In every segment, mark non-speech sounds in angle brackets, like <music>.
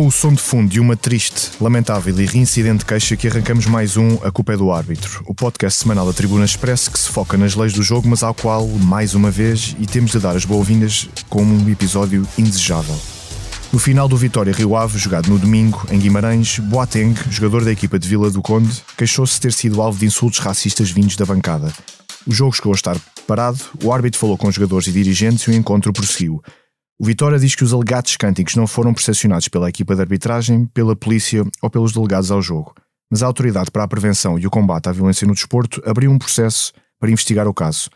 com o som de fundo de uma triste, lamentável e reincidente queixa que arrancamos mais um A Culpa é do Árbitro, o podcast semanal da Tribuna Express que se foca nas leis do jogo, mas ao qual, mais uma vez, e temos de dar as boas-vindas como um episódio indesejável. No final do Vitória Rio Ave, jogado no domingo, em Guimarães, Boateng, jogador da equipa de Vila do Conde, queixou-se de ter sido alvo de insultos racistas vindos da bancada. O jogo chegou a estar parado, o árbitro falou com os jogadores e dirigentes e o encontro prosseguiu. O Vitória diz que os alegados cânticos não foram percepcionados pela equipa de arbitragem, pela polícia ou pelos delegados ao jogo, mas a Autoridade para a Prevenção e o Combate à Violência no Desporto abriu um processo para investigar o caso.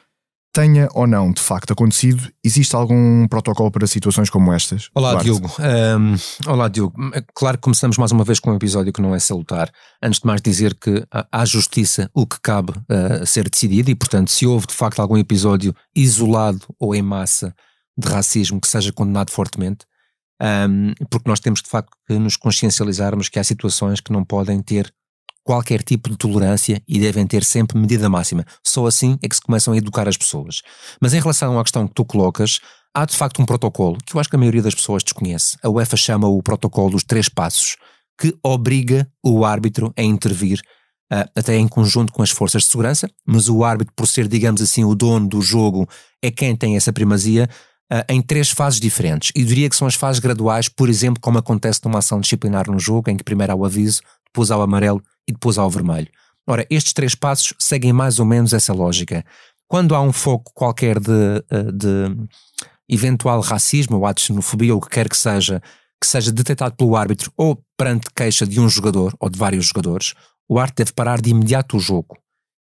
Tenha ou não de facto acontecido, existe algum protocolo para situações como estas? Olá, Duarte? Diogo. Um, olá, Diogo. Claro que começamos mais uma vez com um episódio que não é salutar. Antes de mais dizer que há justiça o que cabe uh, ser decidido e, portanto, se houve de facto algum episódio isolado ou em massa de racismo que seja condenado fortemente, um, porque nós temos de facto que nos consciencializarmos que há situações que não podem ter qualquer tipo de tolerância e devem ter sempre medida máxima. Só assim é que se começam a educar as pessoas. Mas em relação à questão que tu colocas, há de facto um protocolo que eu acho que a maioria das pessoas desconhece. A UEFA chama o protocolo dos três passos, que obriga o árbitro a intervir uh, até em conjunto com as forças de segurança, mas o árbitro, por ser, digamos assim, o dono do jogo, é quem tem essa primazia, em três fases diferentes. E diria que são as fases graduais, por exemplo, como acontece numa ação disciplinar no jogo, em que primeiro há o aviso, depois há o amarelo e depois há o vermelho. Ora, estes três passos seguem mais ou menos essa lógica. Quando há um foco qualquer de, ah, de eventual racismo ou ato de xenofobia ou o que quer que seja, que seja detectado pelo árbitro ou perante queixa de um jogador ou de vários jogadores, o árbitro deve parar de imediato o jogo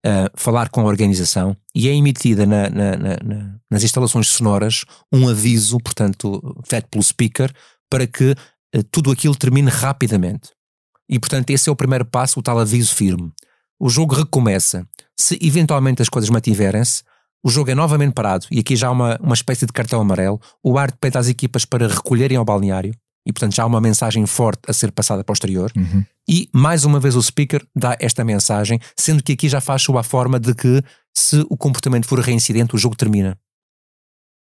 uh, falar com a organização e é emitida na, na, na, nas instalações sonoras um aviso, portanto, feito pelo speaker, para que uh, tudo aquilo termine rapidamente. E, portanto, esse é o primeiro passo, o tal aviso firme. O jogo recomeça. Se eventualmente as coisas mantiverem-se, o jogo é novamente parado e aqui já há uma, uma espécie de cartão amarelo. O árbitro pede às equipas para recolherem ao balneário e, portanto, já há uma mensagem forte a ser passada posterior. Uhum. E, mais uma vez, o speaker dá esta mensagem, sendo que aqui já faz sob a forma de que, se o comportamento for reincidente, o jogo termina.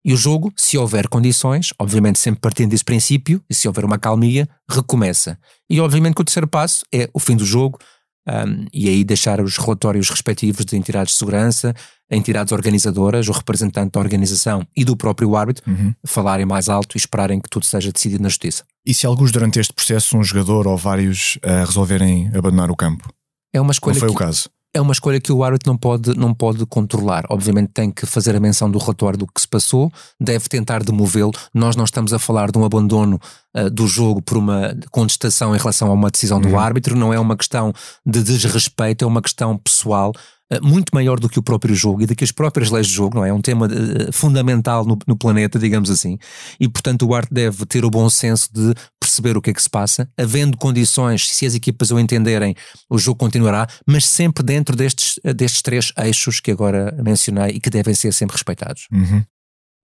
E o jogo, se houver condições, obviamente sempre partindo desse princípio, e se houver uma calmia, recomeça. E obviamente que o terceiro passo é o fim do jogo, um, e aí deixar os relatórios respectivos de entidades de segurança, entidades organizadoras, o representante da organização e do próprio árbitro uhum. falarem mais alto e esperarem que tudo seja decidido na justiça. E se alguns durante este processo, um jogador ou vários, uh, resolverem abandonar o campo? É uma escolha. Não foi que... o caso é uma escolha que o árbitro não pode, não pode controlar. Obviamente tem que fazer a menção do relatório do que se passou, deve tentar demovê-lo. Nós não estamos a falar de um abandono uh, do jogo por uma contestação em relação a uma decisão uhum. do árbitro, não é uma questão de desrespeito, é uma questão pessoal muito maior do que o próprio jogo e do que as próprias leis de jogo, não é? É um tema uh, fundamental no, no, planeta, digamos assim. E, portanto, o arte deve ter o bom senso de perceber o que é que se passa, havendo condições, se as equipas o entenderem, o jogo continuará, mas sempre dentro destes, destes três eixos que agora mencionei e que devem ser sempre respeitados. Uhum.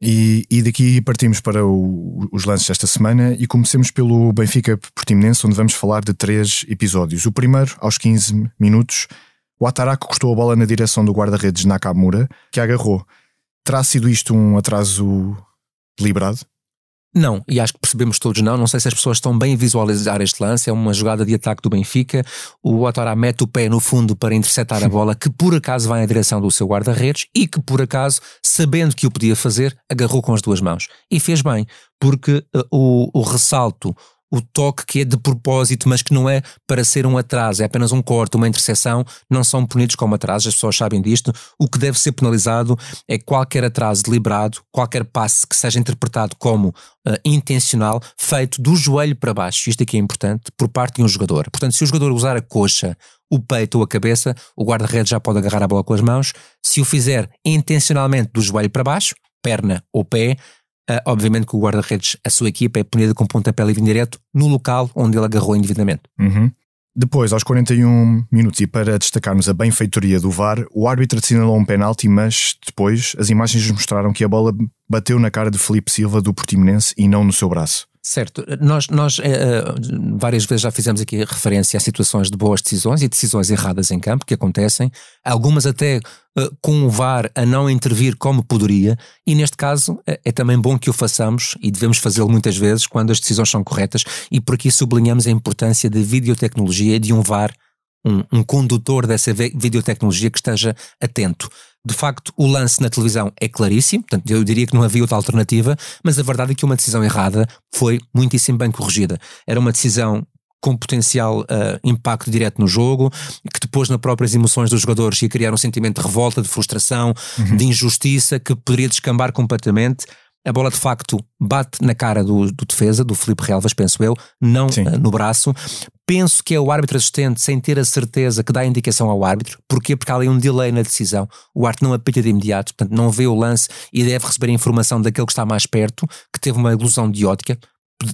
E, e, daqui partimos para o, os lances desta semana e comecemos pelo Benfica Portimonense, onde vamos falar de três episódios. O primeiro, aos 15 minutos, o Ataraco cortou a bola na direção do guarda-redes Nakamura, que agarrou. Terá sido isto um atraso deliberado? Não, e acho que percebemos todos não. Não sei se as pessoas estão bem a visualizar este lance. É uma jogada de ataque do Benfica. O Otará mete o pé no fundo para interceptar a <laughs> bola, que por acaso vai na direção do seu guarda-redes e que por acaso, sabendo que o podia fazer, agarrou com as duas mãos. E fez bem, porque uh, o, o ressalto, o toque que é de propósito, mas que não é para ser um atraso, é apenas um corte, uma interseção, não são punidos como atrasos, as pessoas sabem disto. O que deve ser penalizado é qualquer atraso deliberado, qualquer passe que seja interpretado como uh, intencional, feito do joelho para baixo, isto aqui é importante, por parte de um jogador. Portanto, se o jogador usar a coxa, o peito ou a cabeça, o guarda-redes já pode agarrar a bola com as mãos. Se o fizer intencionalmente do joelho para baixo, perna ou pé, obviamente que o guarda-redes, a sua equipa, é punida com pontapé livre indireto no local onde ele agarrou indevidamente. Uhum. Depois, aos 41 minutos, e para destacarmos a benfeitoria do VAR, o árbitro assinalou um penalti, mas depois as imagens mostraram que a bola bateu na cara de Felipe Silva do Portimonense e não no seu braço. Certo, nós, nós uh, várias vezes já fizemos aqui referência a situações de boas decisões e decisões erradas em campo que acontecem, algumas até uh, com o VAR a não intervir como poderia, e neste caso uh, é também bom que o façamos e devemos fazê-lo muitas vezes quando as decisões são corretas, e por aqui sublinhamos a importância da videotecnologia e de um VAR um, um condutor dessa videotecnologia que esteja atento. De facto, o lance na televisão é claríssimo, portanto, eu diria que não havia outra alternativa, mas a verdade é que uma decisão errada foi muitíssimo bem corrigida. Era uma decisão com potencial uh, impacto direto no jogo, que depois nas próprias emoções dos jogadores ia criar um sentimento de revolta, de frustração, uhum. de injustiça, que poderia descambar completamente. A bola de facto bate na cara do, do defesa, do Felipe Relvas, penso eu, não uh, no braço. Penso que é o árbitro assistente, sem ter a certeza que dá a indicação ao árbitro. Porquê? Porque há ali um delay na decisão. O árbitro não apita de imediato, portanto não vê o lance e deve receber a informação daquele que está mais perto, que teve uma ilusão de ótica.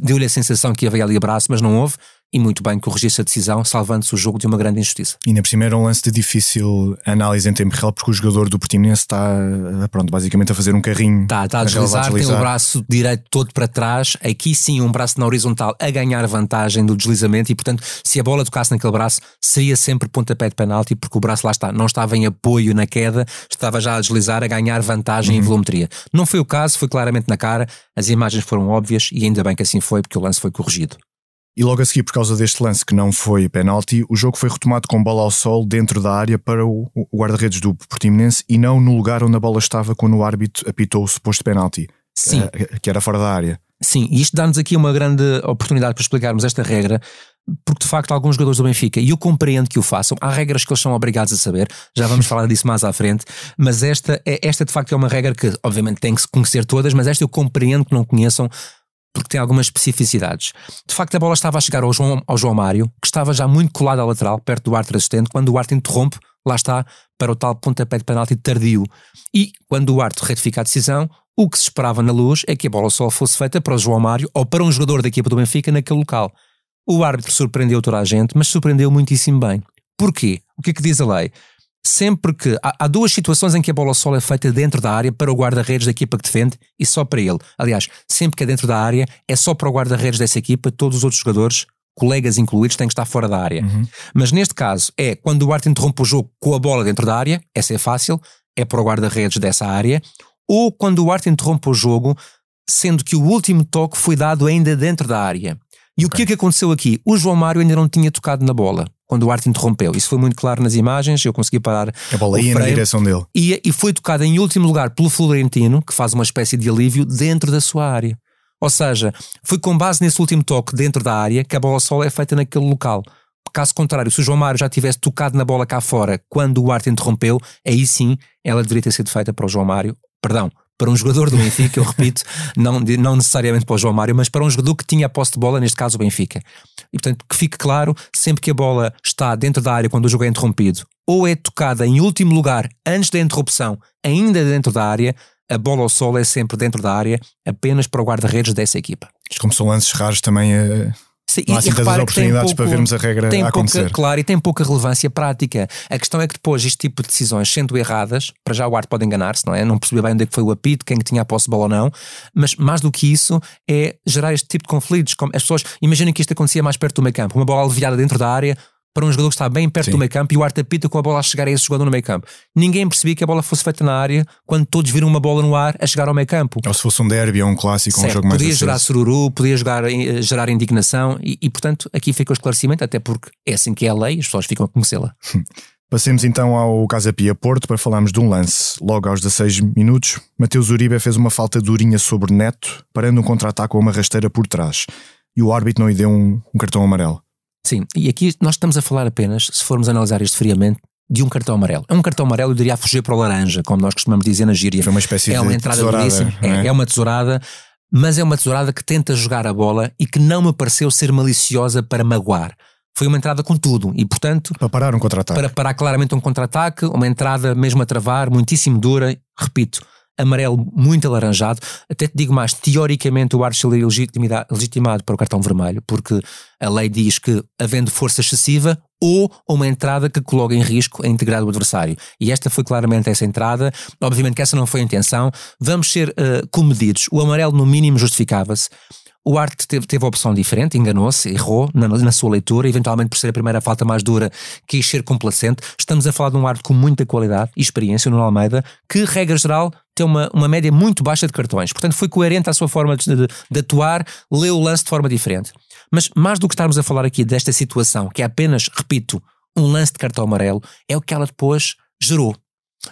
Deu-lhe a sensação que havia ali abraço, mas não houve e muito bem corrigisse a decisão, salvando-se o jogo de uma grande injustiça. E na primeira um lance de difícil análise em tempo real, porque o jogador do Portimonense está, pronto, basicamente a fazer um carrinho. Está, está a deslizar, a deslizar, tem o braço direito todo para trás, aqui sim um braço na horizontal a ganhar vantagem do deslizamento e, portanto, se a bola tocasse naquele braço, seria sempre pontapé de penalti, porque o braço lá está, não estava em apoio na queda, estava já a deslizar, a ganhar vantagem uhum. em volumetria. Não foi o caso, foi claramente na cara, as imagens foram óbvias e ainda bem que assim foi, porque o lance foi corrigido. E logo a seguir, por causa deste lance que não foi penalti, o jogo foi retomado com bola ao sol dentro da área para o, guarda-redes do Portimonense e não no lugar onde a bola estava quando o árbitro apitou o suposto penalti. Sim. Uh, que era fora da área. Sim, e isto dá-nos aqui uma grande oportunidade para explicarmos esta regra, porque de facto alguns jogadores do Benfica, e eu compreendo que o façam, há regras que eles são obrigados a saber, já vamos falar disso mais à frente, mas esta, é, esta de facto é uma regra que obviamente tem que se conhecer todas, mas esta eu compreendo que não conheçam porque tem algumas especificidades. De facto, a bola estava a chegar ao João, ao João Mário, que estava já muito colado à lateral, perto do árbitro assistente, quando o árbitro interrompe, lá está, para o tal pontapé de penalti tardio. E, quando o árbitro retifica a decisão, o que se esperava na luz é que a bola só fosse feita para o João Mário ou para um jogador da equipa do Benfica naquele local. O árbitro surpreendeu toda a gente, mas surpreendeu muitíssimo bem. Porquê? O que é que diz a lei? Sempre que há, há, duas situações em que a bola ao sol é feita dentro da área para o guarda-redes da equipa que defende e só para ele. Aliás, sempre que é dentro da área é só para o guarda-redes dessa equipa, todos os outros jogadores, colegas incluídos, têm que estar fora da área. Uhum. Mas neste caso é quando o árbitro interrompe o jogo com a bola dentro da área, essa é fácil, é para o guarda-redes dessa área, ou quando o árbitro interrompe o jogo, sendo que o último toque foi dado ainda dentro da área. E okay. o que é que aconteceu aqui? O João Mário ainda não tinha tocado na bola quando o Arte interrompeu. Isso foi muito claro nas imagens, eu consegui parar. A bola ia na direção dele. E, e foi tocada em último lugar pelo Florentino, que faz uma espécie de alívio dentro da sua área. Ou seja, foi com base nesse último toque dentro da área que a bola solo é feita naquele local. Caso contrário, se o João Mário já tivesse tocado na bola cá fora quando o Arte interrompeu, aí sim ela deveria ter sido feita para o João Mário, perdão, para um jogador do Benfica, eu repito, <laughs> não, não necessariamente para o João Mário, mas para um jogador que tinha a posse de bola, neste caso o Benfica. E portanto, que fique claro, sempre que a bola está dentro da área quando o jogo é interrompido, ou é tocada em último lugar antes da interrupção, ainda dentro da área, a bola ao solo é sempre dentro da área, apenas para o guarda-redes dessa equipa. Isto como são lances raros também é Sim, não há assim tantas oportunidades pouco, para vermos a regra tem a acontecer. Pouca, claro, e tem pouca relevância prática. A questão é que depois este tipo de decisões, sendo erradas, para já o árbitro pode enganar-se, não é? Não perceber bem onde é que foi o apito, quem que tinha a posse de bola ou não, mas mais do que isso é gerar este tipo de conflitos. Como as pessoas, imaginem que isto acontecia mais perto do meio campo, uma bola aliviada dentro da área, para um jogador que está bem perto Sim. do meio campo e o Arte apita com a bola a chegar a esse jogador no meio campo. Ninguém percebia que a bola fosse feita na área quando todos viram uma bola no ar a chegar ao meio campo. Ou se fosse um derby ou um clássico, certo. um jogo mais Podia gerar sururu, podia jogar, eh, gerar indignação e, e, portanto, aqui fica o esclarecimento, até porque é assim que é a lei, as pessoas ficam a conhecê-la. <laughs> Passemos então ao Casa Pia Porto para falarmos de um lance. Logo aos 16 minutos, Mateus Uribe fez uma falta durinha sobre Neto, parando um contra-ataque com uma rasteira por trás. E o árbitro não lhe deu um, um cartão amarelo. Sim, e aqui nós estamos a falar apenas, se formos analisar isto friamente, de um cartão amarelo. É um cartão amarelo, eu diria a fugir para o laranja, como nós costumamos dizer na gíria. Foi uma espécie é uma de entrada tesourada, é? é? uma tesourada, mas é uma tesourada que tenta jogar a bola e que não me pareceu ser maliciosa para magoar. Foi uma entrada com tudo e, portanto. Para parar um contra-ataque. Para parar claramente um contra-ataque, uma entrada mesmo a travar, muitíssimo dura. Repito, amarelo muito alaranjado. Até te digo mais, teoricamente o árbitro seria legitimado para o cartão vermelho, porque a lei diz que, havendo força excessiva, ou uma entrada que coloca em risco a integridade do adversário. E esta foi claramente essa entrada. Obviamente que essa não foi a intenção. Vamos ser uh, comedidos. O amarelo, no mínimo, justificava-se. O Arte teve, teve a opção diferente, enganou-se, errou na, na, sua leitura, eventualmente por ser a primeira falta mais dura, quis ser complacente. Estamos a falar de um Arte com muita qualidade e experiência no Almeida, que, regra geral, tem uma, uma média muito baixa de cartões. Portanto, foi coerente à sua forma de, de, de atuar, leu o lance de forma diferente. Mas mais do que estarmos a falar aqui desta situação, que é apenas, repito, um lance de cartão amarelo, é o que ela depois gerou.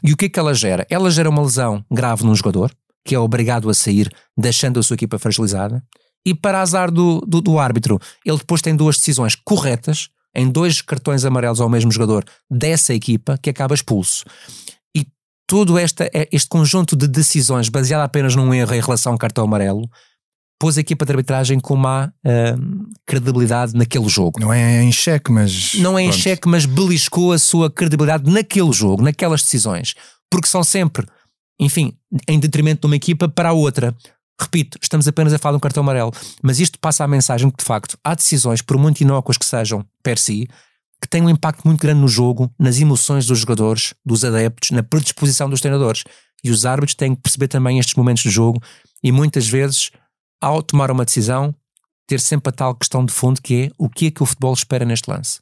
E o que é que ela gera? Ela gera uma lesão grave num jogador, que é obrigado a sair, deixando a sua equipa fragilizada. E para azar do, do, do árbitro, ele depois tem duas decisões corretas, em dois cartões amarelos ao mesmo jogador dessa equipa, que acaba expulso. E todo esta, este conjunto de decisões, baseado apenas num erro em relação ao cartão amarelo, pôs a equipa de arbitragem com má uh, credibilidade naquele jogo. Não é em xeque, mas. Não é em xeque, mas beliscou a sua credibilidade naquele jogo, naquelas decisões. Porque são sempre, enfim, em detrimento de uma equipa para a outra. Repito, estamos apenas a falar de um cartão amarelo, mas isto passa a mensagem que, de facto, há decisões, por muito inócuas que sejam per si, que têm um impacto muito grande no jogo, nas emoções dos jogadores, dos adeptos, na predisposição dos treinadores. E os árbitros têm que perceber também estes momentos do jogo e muitas vezes, ao tomar uma decisão, ter sempre a tal questão de fundo que é o que é que o futebol espera neste lance.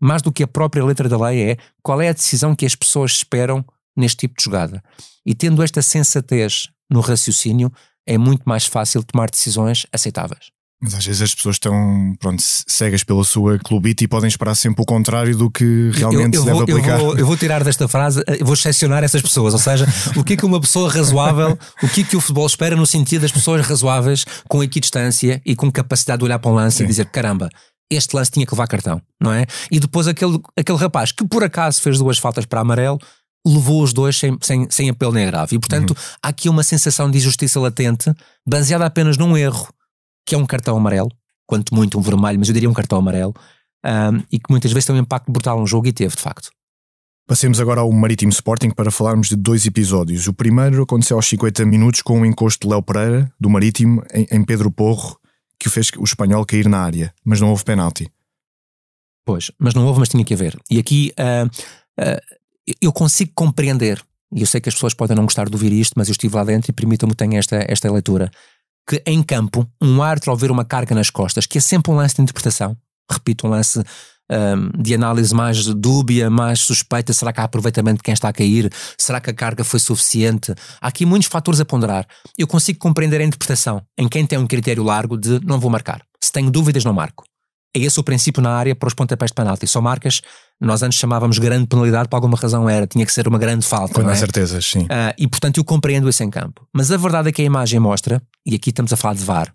Mais do que a própria letra da lei é qual é a decisão que as pessoas esperam neste tipo de jogada. E tendo esta sensatez no raciocínio, é muito mais fácil tomar decisões aceitáveis. Mas às vezes as pessoas estão pronto, cegas pela sua clubite e podem esperar sempre o contrário do que realmente eu, eu se vou, deve aplicar. Eu vou, eu vou, tirar desta frase, eu vou excepcionar essas pessoas. Ou seja, o que é que uma pessoa razoável, o que é que o futebol espera no sentido das pessoas razoáveis, com equidistância e com capacidade de olhar para um lance Sim. e dizer: caramba, este lance tinha que levar cartão, não é? E depois aquele, aquele rapaz que por acaso fez duas faltas para amarelo levou os dois sem, sem, sem apelo nem grave. E, portanto, uhum. há aqui uma sensação de injustiça latente, baseada apenas num erro, que é um cartão amarelo, quanto muito um vermelho, mas eu diria um cartão amarelo, um, e que muitas vezes tem um impacto brutal no jogo, e teve, de facto. Passemos agora ao Marítimo Sporting para falarmos de dois episódios. O primeiro aconteceu aos 50 minutos com um encosto de Léo Pereira, do Marítimo, em, em Pedro Porro, que o fez o espanhol cair na área, mas não houve penalti. Pois, mas não houve, mas tinha que haver. E aqui uh, uh, eu consigo compreender, e eu sei que as pessoas podem não gostar de ouvir isto, mas eu estive lá dentro e permitam-me ter esta, esta leitura, que em campo, um árbitro ao ver uma carga nas costas, que é sempre um lance de interpretação, repito, um lance um, de análise mais dúbia, mais suspeita, será que há aproveitamento de quem está a cair? Será que a carga foi suficiente? Há aqui muitos fatores a ponderar. Eu consigo compreender a interpretação em quem tem um critério largo de não vou marcar. Se tenho dúvidas, não marco. É esse o princípio na área para os pontapés de penalti. Só marcas, nós antes chamávamos grande penalidade, por alguma razão era, tinha que ser uma grande falta. Com é? certeza, sim. Uh, e portanto eu compreendo isso em campo. Mas a verdade é que a imagem mostra, e aqui estamos a falar de VAR,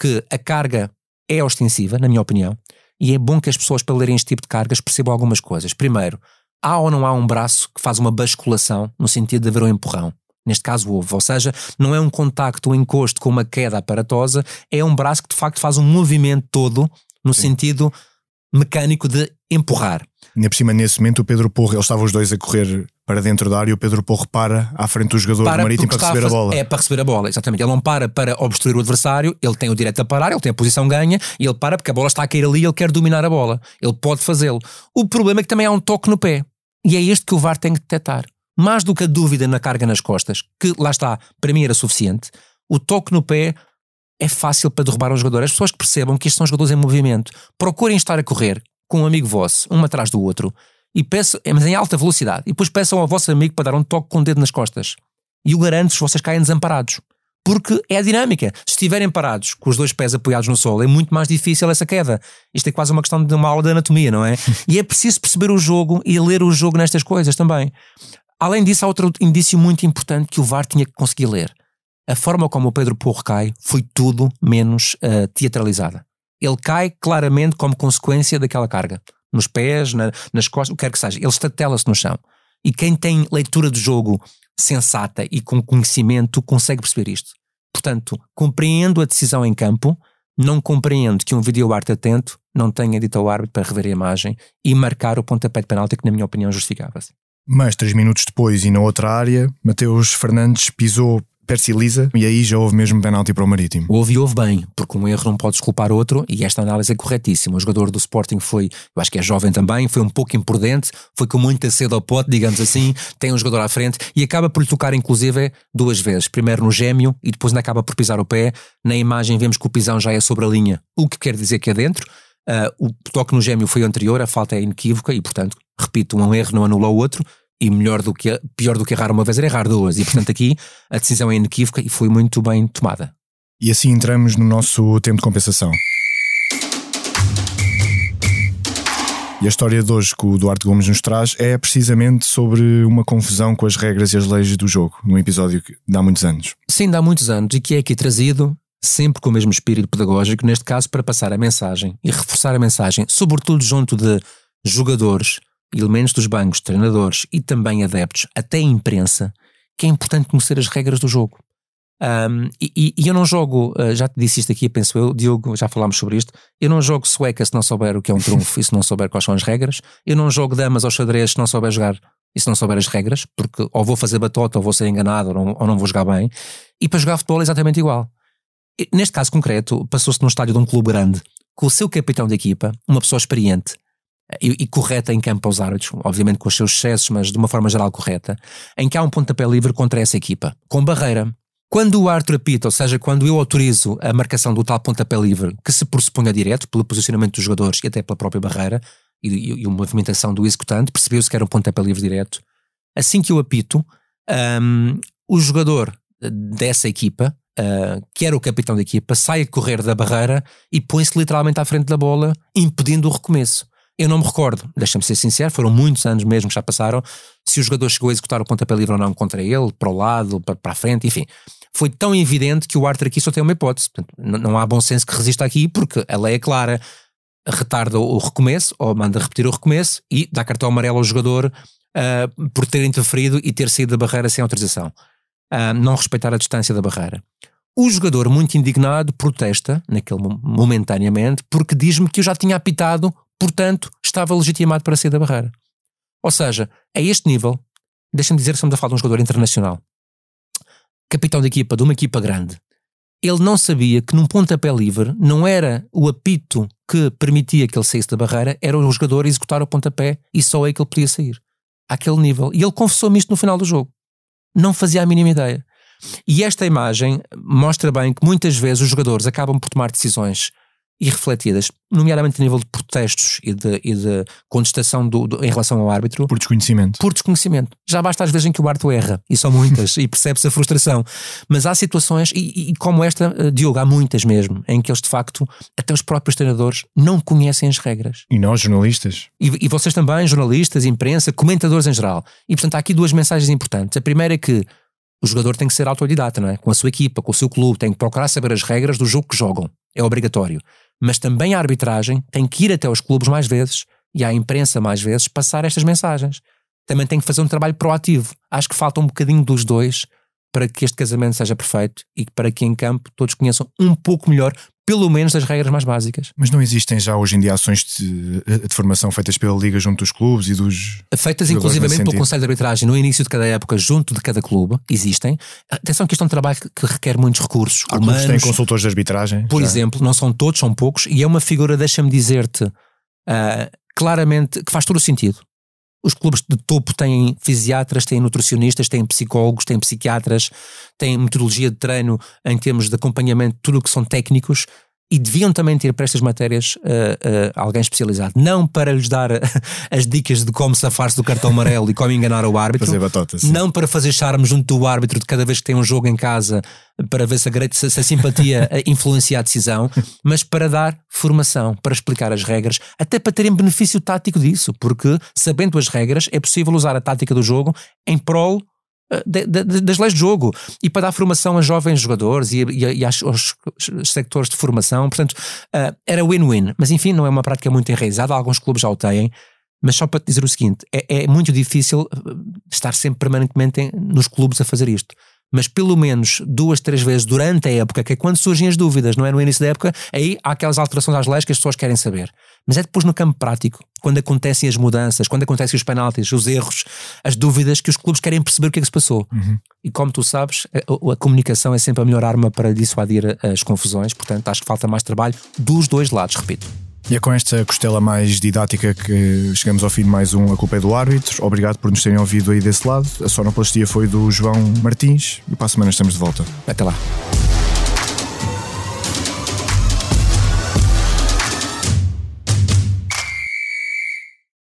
que a carga é ostensiva, na minha opinião, e é bom que as pessoas, para lerem este tipo de cargas, percebam algumas coisas. Primeiro, há ou não há um braço que faz uma basculação no sentido de haver um empurrão? Neste caso houve, ou seja, não é um contacto, um encosto com uma queda aparatosa, é um braço que de facto faz um movimento todo no Sim. sentido mecânico de empurrar. Ainda por cima, nesse momento, o Pedro Porro, eles estavam os dois a correr para dentro da área e o Pedro Porro para à frente do jogador para marítimo para receber a, a, bola. É para receber a bola, exatamente. Ele não para para obstruir o adversário, ele tem o direito a parar, ele tem a posição ganha e ele para porque a bola está a cair ali e ele quer dominar a bola. Ele pode fazê-lo. O problema é que também há um toque no pé e é este que o VAR tem que detectar. Mais do que a dúvida na carga nas costas, que lá está, para mim era suficiente, o toque no pé é fácil para derrubar um jogador. As pessoas que percebam que estes são jogadores em movimento, procurem estar a correr com um amigo vosso, um atrás do outro, e peçam, mas em alta velocidade, e depois peçam ao vosso amigo para dar um toque com o dedo nas costas. E o garanto se vocês caem desamparados. Porque é a dinâmica. Se estiverem parados, com os dois pés apoiados no solo, é muito mais difícil essa queda. Isto é quase uma questão de uma aula de anatomia, não é? <laughs> e é preciso perceber o jogo e ler o jogo nestas coisas também. Além disso, há outro indício muito importante que o VAR tinha que conseguir ler a forma como o Pedro Porro cai foi tudo menos uh, teatralizada. Ele cai claramente como consequência daquela carga. Nos pés, na, nas costas, o que quer que seja. Ele estatela-se no chão. E quem tem leitura de jogo sensata e com conhecimento consegue perceber isto. Portanto, compreendo a decisão em campo, não compreendo que um vídeo arte atento não tenha dito ao árbitro para rever a imagem e marcar o pontapé de penalti que, na minha opinião, justificava-se. Mas, três minutos depois e na outra área, Mateus Fernandes pisou Percy Lisa, e aí já houve mesmo penalti para o Marítimo. Houve e houve bem, porque um erro não pode desculpar outro, e esta análise é corretíssima. O jogador do Sporting foi, eu acho que é jovem também, foi um pouco imprudente, foi com muita sede ao pote, digamos assim, tem um jogador à frente e acaba por lhe tocar, inclusive, duas vezes. Primeiro no gêmeo e depois ainda acaba por pisar o pé. Na imagem vemos que o pisão já é sobre a linha, o que quer dizer que é dentro. Uh, o toque no gêmeo foi anterior, a falta é inequívoca e, portanto, repito, um erro não anula o outro e melhor do que pior do que errar uma vez era errar duas e portanto aqui a decisão é inequívoca e foi muito bem tomada. E assim entramos no nosso tempo de compensação. E a história de hoje que o Duarte Gomes nos traz é precisamente sobre uma confusão com as regras e as leis do jogo, num episódio que dá muitos anos. Sim, dá muitos anos e que é aqui trazido sempre com o mesmo espírito pedagógico, neste caso para passar a mensagem e reforçar a mensagem, sobretudo junto de jogadores, elementos dos bancos, treinadores e também adeptos, até a imprensa, que é importante conhecer as regras do jogo. Um, e, e, eu não jogo, uh, já te disse isto aqui, penso eu, Diogo, já falámos sobre isto. Eu não jogo sueca se não souber o que é um trunfo e se não souber quais são as regras. Eu não jogo damas ou xadrez se não souber jogar e se não souber as regras, porque ou vou fazer batota ou vou ser enganado ou não, ou não vou jogar bem. E para jogar futebol é exatamente igual. E, neste caso concreto, passou-se num estádio de um clube grande, com o seu capitão de equipa, uma pessoa experiente, e, e, correta em campo aos árbitros, obviamente com os seus excessos, mas de uma forma geral correta, em que há um pontapé livre contra essa equipa, com barreira. Quando o árbitro apita, ou seja, quando eu autorizo a marcação do tal pontapé livre, que se pressuponha direto pelo posicionamento dos jogadores e até pela própria barreira e, e, e a movimentação do executante, percebeu-se que era um pontapé livre direto. Assim que eu apito, um, o jogador dessa equipa, uh, que era o capitão da equipa, sai a correr da barreira e põe-se literalmente à frente da bola, impedindo o recomeço. Eu não me recordo, deixa-me ser sincero, foram muitos anos mesmo que já passaram, se o jogador chegou a executar o pontapé livre ou não contra ele, para o lado, para, para a frente, enfim. Foi tão evidente que o árbitro aqui só tem uma hipótese. Portanto, não há bom senso que resista aqui, porque a lei é clara. Retarda o recomeço, ou manda repetir o recomeço, e dá cartão amarelo ao jogador uh, por ter interferido e ter saído da barreira sem autorização. Uh, não respeitar a distância da barreira. O jogador, muito indignado, protesta, naquele momentaneamente, porque diz-me que eu já tinha apitado portanto, estava legitimado para sair da barreira. Ou seja, a este nível, deixa-me dizer que estamos a falar de um jogador internacional, capitão de equipa de uma equipa grande. Ele não sabia que num pontapé livre não era o apito que permitia que ele saísse da barreira, era o jogador executar o pontapé e só aí que ele podia sair. Àquele nível. E ele confessou-me isto no final do jogo. Não fazia a mínima ideia. E esta imagem mostra bem que muitas vezes os jogadores acabam por tomar decisões e refletidas, nomeadamente a nível de protestos e de, e de contestação do, do, em relação ao árbitro. Por desconhecimento. Por desconhecimento. Já basta às vezes em que o árbitro erra, e são muitas, e percebe-se a frustração. Mas há situações, e, e, como esta, eh, Diogo, há muitas mesmo, em que eles de facto, até os próprios treinadores, não conhecem as regras. E nós, jornalistas. E, e vocês também, jornalistas, imprensa, comentadores em geral. E portanto há aqui duas mensagens importantes. A primeira é que o jogador tem que ser autodidata, não é? Com a sua equipa, com o seu clube, tem que procurar saber as regras do jogo que jogam. É obrigatório mas também a arbitragem tem que ir até aos clubes mais vezes e à imprensa mais vezes passar estas mensagens. Também tem que fazer um trabalho proativo. Acho que falta um bocadinho dos dois para que este casamento seja perfeito e para que em campo todos conheçam um pouco melhor, pelo menos, as regras mais básicas. Mas não existem já hoje em dia ações de, de formação feitas pela Liga junto dos clubes e dos. Feitas inclusivamente pelo Conselho de Arbitragem no início de cada época, junto de cada clube, existem. Atenção que isto é um trabalho que requer muitos recursos. Há humanos, clubes têm consultores de arbitragem. Por já. exemplo, não são todos, são poucos, e é uma figura, deixa-me dizer-te, uh, claramente, que faz todo o sentido. Os clubes de topo têm fisiatras, têm nutricionistas, têm psicólogos, têm psiquiatras, têm metodologia de treino em termos de acompanhamento, tudo o que são técnicos e deviam também ter para estas matérias uh, uh, alguém especializado. Não para lhes dar as dicas de como safar-se do cartão amarelo e como enganar o árbitro. Fazer batota, Não para fazer charme junto do árbitro de cada vez que tem um jogo em casa para ver se a, se a simpatia influencia a decisão, mas para dar formação, para explicar as regras, até para terem benefício tático disso, porque sabendo as regras é possível usar a tática do jogo em prol de, de, das leis de jogo e para dar formação a jovens jogadores e, e, e aos, aos, sectores de formação. Portanto, uh, era win-win. Mas enfim, não é uma prática muito enraizada. Alguns clubes já o têm. Mas só para te dizer o seguinte: é, é muito difícil ah, estar sempre permanentemente nos clubes a fazer isto mas pelo menos duas, três vezes durante a época, que é quando surgem as dúvidas, não é? No início da época, aí há aquelas alterações às leis que as pessoas querem saber. Mas é depois no campo prático, quando acontecem as mudanças, quando acontecem os penaltis, os erros, as dúvidas, que os clubes querem perceber o que é que se passou. Uhum. E como tu sabes, a, a, comunicação é sempre a melhor arma para dissuadir as confusões, portanto acho que falta mais trabalho dos dois lados, repito. E é com esta costela mais didática que chegamos ao fim de mais um A Culpa é do Árbitro. Obrigado por nos terem ouvido aí desse lado. A sonoplastia foi do João Martins e para a semana estamos de volta. Até lá.